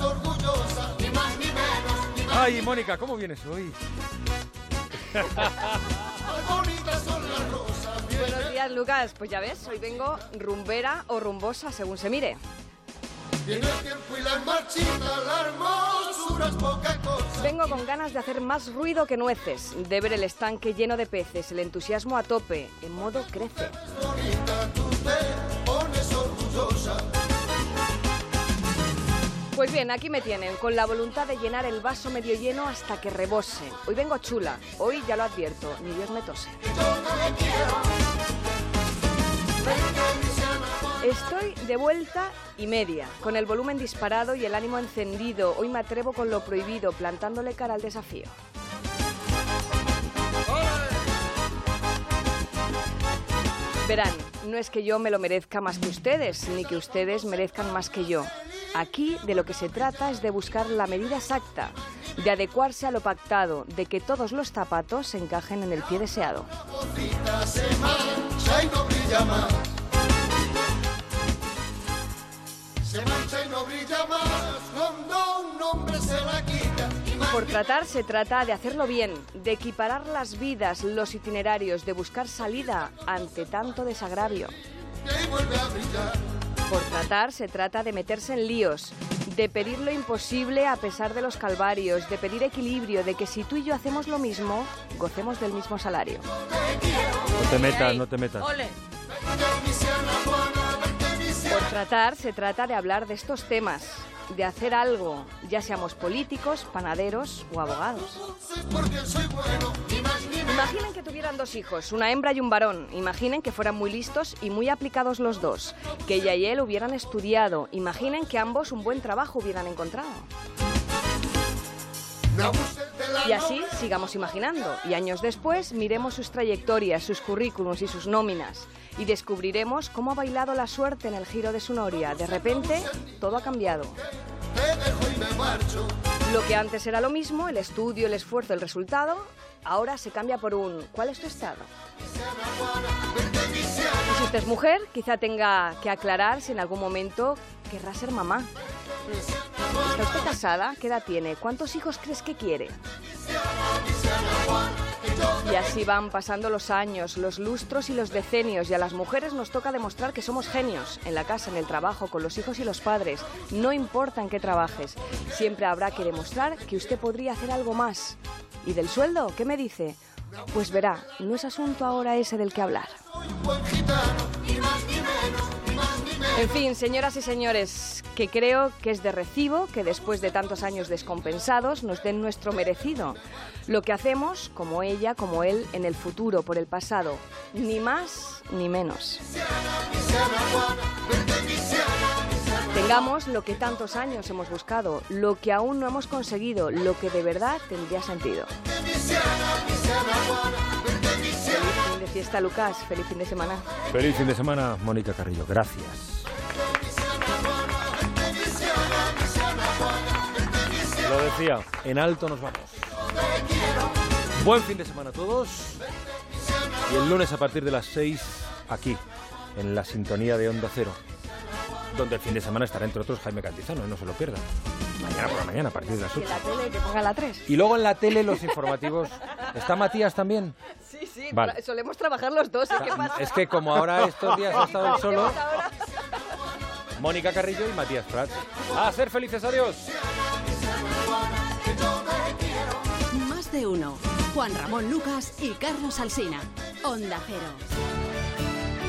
orgullosa, ni más ni menos, ni más Ay, Mónica, ¿cómo vienes hoy? más bonitas son las rosas. Buenos días, Lucas. Pues ya ves, hoy vengo rumbera o rumbosa, según se mire. Viene el tiempo y la marchita, la hermosura es poca cosa. Vengo con ganas de hacer más ruido que nueces, de ver el estanque lleno de peces, el entusiasmo a tope, en modo crece. Bonita, tú te pones orgullosa. Pues bien, aquí me tienen, con la voluntad de llenar el vaso medio lleno hasta que rebose. Hoy vengo chula, hoy ya lo advierto, ni Dios me tose. Estoy de vuelta y media, con el volumen disparado y el ánimo encendido. Hoy me atrevo con lo prohibido, plantándole cara al desafío. Verán, no es que yo me lo merezca más que ustedes, ni que ustedes merezcan más que yo. Aquí de lo que se trata es de buscar la medida exacta, de adecuarse a lo pactado, de que todos los zapatos se encajen en el pie deseado. Por tratar se trata de hacerlo bien, de equiparar las vidas, los itinerarios, de buscar salida ante tanto desagravio. Por tratar se trata de meterse en líos, de pedir lo imposible a pesar de los calvarios, de pedir equilibrio, de que si tú y yo hacemos lo mismo, gocemos del mismo salario. No te metas, no te metas. Por tratar se trata de hablar de estos temas, de hacer algo, ya seamos políticos, panaderos o abogados. Imaginen que tuvieran dos hijos, una hembra y un varón. Imaginen que fueran muy listos y muy aplicados los dos. Que ella y él hubieran estudiado. Imaginen que ambos un buen trabajo hubieran encontrado. Y así sigamos imaginando. Y años después miremos sus trayectorias, sus currículums y sus nóminas. Y descubriremos cómo ha bailado la suerte en el giro de su noria. De repente, todo ha cambiado. Te dejo y me marcho. Lo que antes era lo mismo, el estudio, el esfuerzo, el resultado, ahora se cambia por un ¿cuál es tu estado? Y si usted es mujer, quizá tenga que aclarar si en algún momento querrá ser mamá. ¿Está usted casada? ¿Qué edad tiene? ¿Cuántos hijos crees que quiere? Y así van pasando los años, los lustros y los decenios, y a las mujeres nos toca demostrar que somos genios, en la casa, en el trabajo, con los hijos y los padres. No importa en qué trabajes, siempre habrá que demostrar que usted podría hacer algo más. ¿Y del sueldo? ¿Qué me dice? Pues verá, no es asunto ahora ese del que hablar. En fin, señoras y señores, que creo que es de recibo que después de tantos años descompensados nos den nuestro merecido. Lo que hacemos, como ella, como él, en el futuro, por el pasado. Ni más ni menos. Tengamos lo que tantos años hemos buscado, lo que aún no hemos conseguido, lo que de verdad tendría sentido. Fiesta, Lucas. Feliz fin de semana. Feliz fin de semana, Mónica Carrillo. Gracias. Lo decía, en alto nos vamos. Buen fin de semana a todos. Y el lunes a partir de las 6, aquí, en la sintonía de Onda Cero. Donde el fin de semana estará entre otros Jaime Cantizano, no se lo pierdan. Mañana por la mañana, a partir de las Que 8. la tele, que ponga la 3. Y luego en la tele los informativos. ¿Está Matías también? Sí, sí, Vale. tra- solemos trabajar los dos. ¿eh? ¿Qué pasa? Es que como ahora estos días ha estado él solo? Mónica Carrillo y Matías Prats. ¡A ser felices! ¡Adiós! Más de uno. Juan Ramón Lucas y Carlos Alsina. Onda Cero.